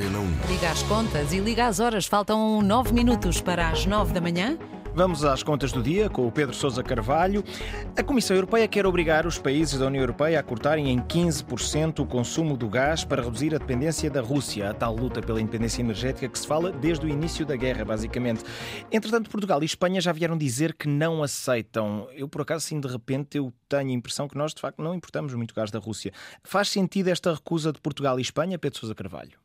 Antena 1. Liga as contas e liga as horas. Faltam nove minutos para as nove da manhã. Vamos às contas do dia com o Pedro Sousa Carvalho. A Comissão Europeia quer obrigar os países da União Europeia a cortarem em 15% o consumo do gás para reduzir a dependência da Rússia, a tal luta pela independência energética que se fala desde o início da guerra, basicamente. Entretanto, Portugal e Espanha já vieram dizer que não aceitam. Eu, por acaso, assim, de repente, eu tenho a impressão que nós, de facto, não importamos muito gás da Rússia. Faz sentido esta recusa de Portugal e Espanha, Pedro Sousa Carvalho?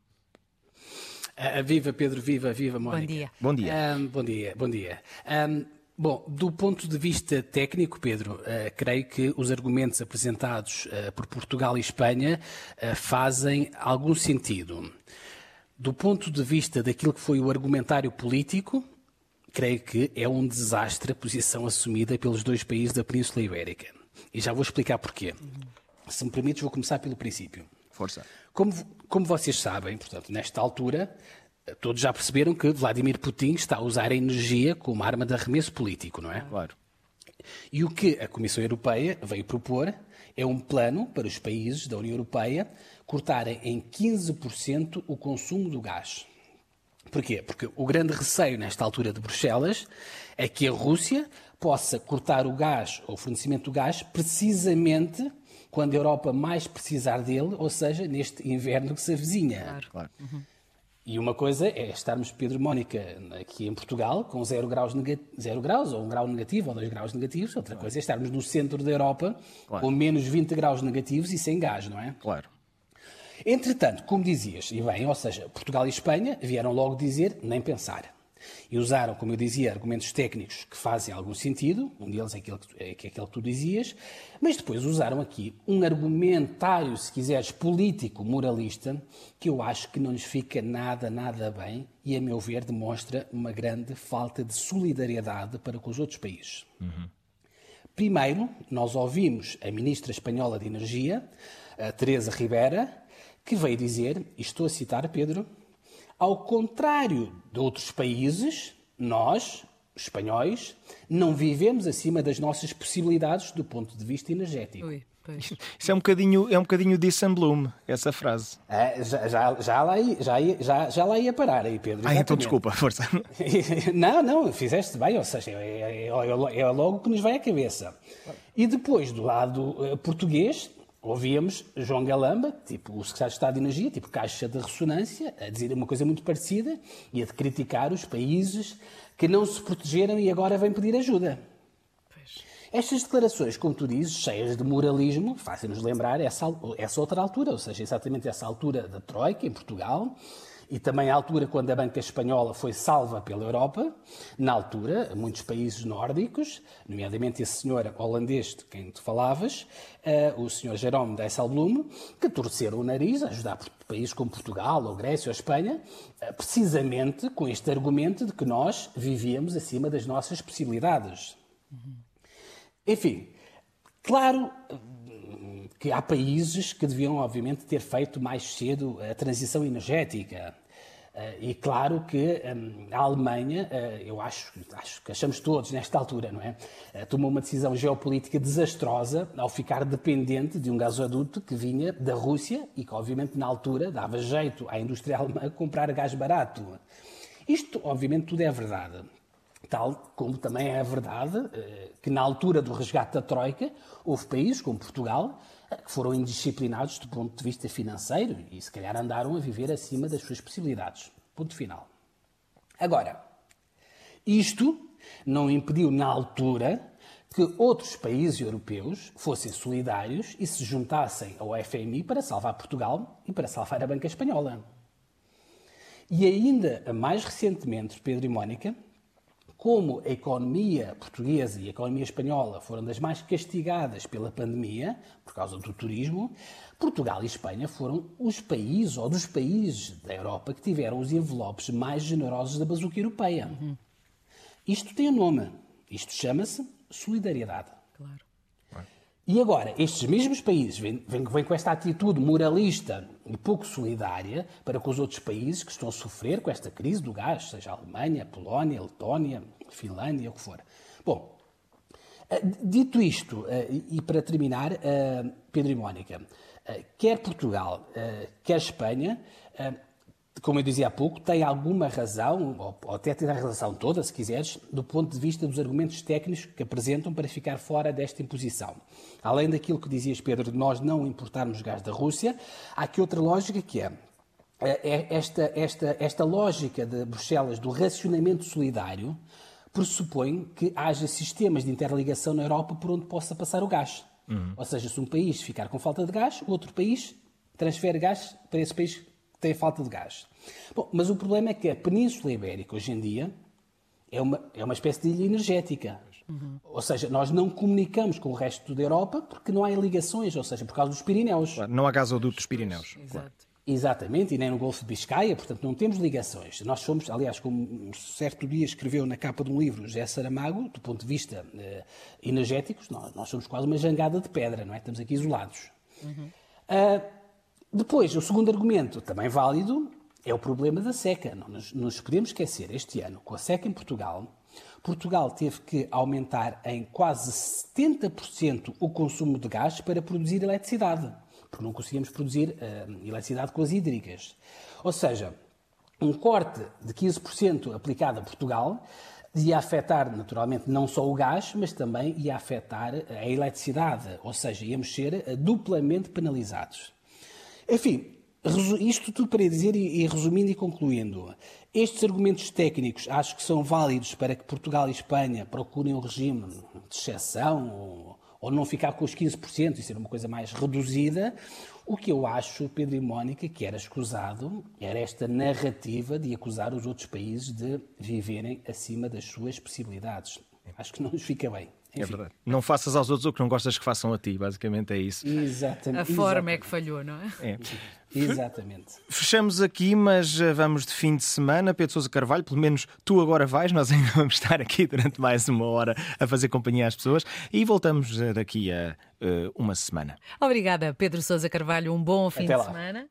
Uh, viva Pedro, viva, viva Mónica. Bom dia. Bom dia. Um, bom dia, bom dia. Um, bom, do ponto de vista técnico, Pedro, uh, creio que os argumentos apresentados uh, por Portugal e Espanha fazem algum sentido. Do ponto de vista daquilo que foi o argumentário político, creio que é um desastre a posição assumida pelos dois países da Península Ibérica. E já vou explicar porquê. Se me permites, vou começar pelo princípio. Força. Como, como vocês sabem, portanto, nesta altura, todos já perceberam que Vladimir Putin está a usar a energia como arma de arremesso político, não é? Claro. E o que a Comissão Europeia veio propor é um plano para os países da União Europeia cortarem em 15% o consumo do gás. Porquê? Porque o grande receio nesta altura de Bruxelas é que a Rússia possa cortar o gás, ou o fornecimento do gás, precisamente quando a Europa mais precisar dele, ou seja, neste inverno que se avizinha. Claro. claro. Uhum. E uma coisa é estarmos, Pedro e Mónica, aqui em Portugal, com zero graus, zero graus, ou um grau negativo, ou dois graus negativos. Outra claro. coisa é estarmos no centro da Europa, claro. com menos 20 graus negativos e sem gás, não é? Claro. Entretanto, como dizias, e bem, ou seja, Portugal e Espanha vieram logo dizer nem pensar. E usaram, como eu dizia, argumentos técnicos que fazem algum sentido, um deles é aquele, que, é aquele que tu dizias, mas depois usaram aqui um argumentário, se quiseres, político, moralista, que eu acho que não lhes fica nada, nada bem e, a meu ver, demonstra uma grande falta de solidariedade para com os outros países. Uhum. Primeiro, nós ouvimos a ministra espanhola de Energia, Teresa Ribera, que veio dizer, e estou a citar Pedro, ao contrário de outros países, nós, espanhóis, não vivemos acima das nossas possibilidades do ponto de vista energético. Ui. Isso é um bocadinho, é um bocadinho Bloom, essa frase. É, já, já, já, lá ia, já, já, já lá ia parar aí, Pedro. Ah, então desculpa, força. não, não, fizeste bem, ou seja, é, é, é, é logo que nos vai à cabeça. E depois, do lado uh, português, ouvíamos João Galamba, tipo o secretário de Estado de Energia, tipo caixa de ressonância, a dizer uma coisa muito parecida e a de criticar os países que não se protegeram e agora vêm pedir ajuda. Pois. Estas declarações, como tu dizes, cheias de moralismo, fazem-nos lembrar essa, essa outra altura, ou seja, exatamente essa altura da Troika em Portugal, e também à altura quando a banca espanhola foi salva pela Europa, na altura, muitos países nórdicos, nomeadamente esse senhor holandês de quem tu falavas, uh, o senhor Jerome Dijsselbloem, que torceram o nariz a ajudar países como Portugal, ou Grécia, ou Espanha, uh, precisamente com este argumento de que nós vivíamos acima das nossas possibilidades. Uhum. Enfim, claro que há países que deviam, obviamente, ter feito mais cedo a transição energética. Eh, e claro que hum, a Alemanha, eh, eu acho, acho que achamos todos nesta altura, não é? Eh, tomou uma decisão geopolítica desastrosa ao ficar dependente de um gasoduto que vinha da Rússia e que, obviamente, na altura dava jeito à indústria alemã comprar gás barato. Isto, obviamente, tudo é verdade. Tal como também é verdade que, na altura do resgate da Troika, houve países como Portugal que foram indisciplinados do ponto de vista financeiro e se calhar andaram a viver acima das suas possibilidades. Ponto final. Agora, isto não impediu na altura que outros países europeus fossem solidários e se juntassem ao FMI para salvar Portugal e para salvar a banca espanhola. E ainda mais recentemente, Pedro e Mónica, como a economia portuguesa e a economia espanhola foram das mais castigadas pela pandemia, por causa do turismo, Portugal e Espanha foram os países, ou dos países da Europa, que tiveram os envelopes mais generosos da bazuca europeia. Uhum. Isto tem um nome. Isto chama-se solidariedade. Claro. E agora, estes mesmos países vêm, vêm, com esta atitude moralista e pouco solidária para com os outros países que estão a sofrer com esta crise do gás, seja a Alemanha, a Polónia, a Letónia, a Finlândia, o que for. Bom, eh, dito isto, eh, e para terminar, eh, Pedro e Mónica, quer Portugal, quer Espanha, como eu dizia há pouco, tem alguma razão, ou até tem a razão toda, se quiseres, do ponto de vista dos argumentos técnicos que apresentam para ficar fora desta imposição. Além daquilo que dizias, Pedro, de nós não importarmos gás da Rússia, há aqui outra lógica que é, é esta, esta, esta lógica de Bruxelas do racionamento solidário pressupõe que haja sistemas de interligação na Europa por onde possa passar o gás. Uhum. Ou seja, se um país ficar com falta de gás, o outro país transfere gás para esse país tem falta de gás. Bom, mas o problema é que a Península Ibérica, hoje em dia, é uma, é uma espécie de ilha energética. Uhum. Ou seja, nós não comunicamos com o resto da Europa porque não há ligações, ou seja, por causa dos Pirineus. Claro, não há gasoduto dos Pirineus. Exato. Claro. Exatamente, e nem no Golfo de Biscaia, portanto não temos ligações. Nós somos, aliás, como um certo dia escreveu na capa de um livro José Saramago, do ponto de vista eh, energético, nós, nós, somos quase uma jangada de pedra, não é? Estamos aqui isolados. Uhum. Uh, depois, o segundo argumento, também válido, é o problema da seca. Não nos, nos podemos esquecer, este ano, com a seca em Portugal, Portugal teve que aumentar em quase 70% o consumo de gás para produzir eletricidade porque não conseguíamos produzir uh, eletricidade com as hídricas. Ou seja, um corte de 15% aplicado a Portugal ia afetar naturalmente não só o gás, mas também ia afetar a eletricidade, ou seja, íamos ser eh, duplamente penalizados. Enfim, isto tudo para dizer, e resumindo e concluindo, estes argumentos técnicos acho que são válidos para que Portugal e Espanha procurem um regime de exceção ou não ficar com os 15% e ser uma coisa mais reduzida. O que eu acho, Pedro e Mónica, que era escusado, era esta narrativa de acusar os outros países de viverem acima das suas possibilidades. Acho que não nos fica bem. É Enfim. É verdade. Não faças aos outros o que não gostas que façam a ti, basicamente é isso. Exatamente. A forma Exatamente. é que falhou, não é? é. Exatamente. Fechamos aqui, mas eh, vamos de fim de semana. Pedro Sousa Carvalho, pelo menos tu agora vais, nós ainda vamos estar aqui durante mais uma hora a fazer companhia às pessoas e voltamos eh, daqui a uh, uma semana. Obrigada, Pedro Sousa Carvalho. Um bom fim Até de lá. semana.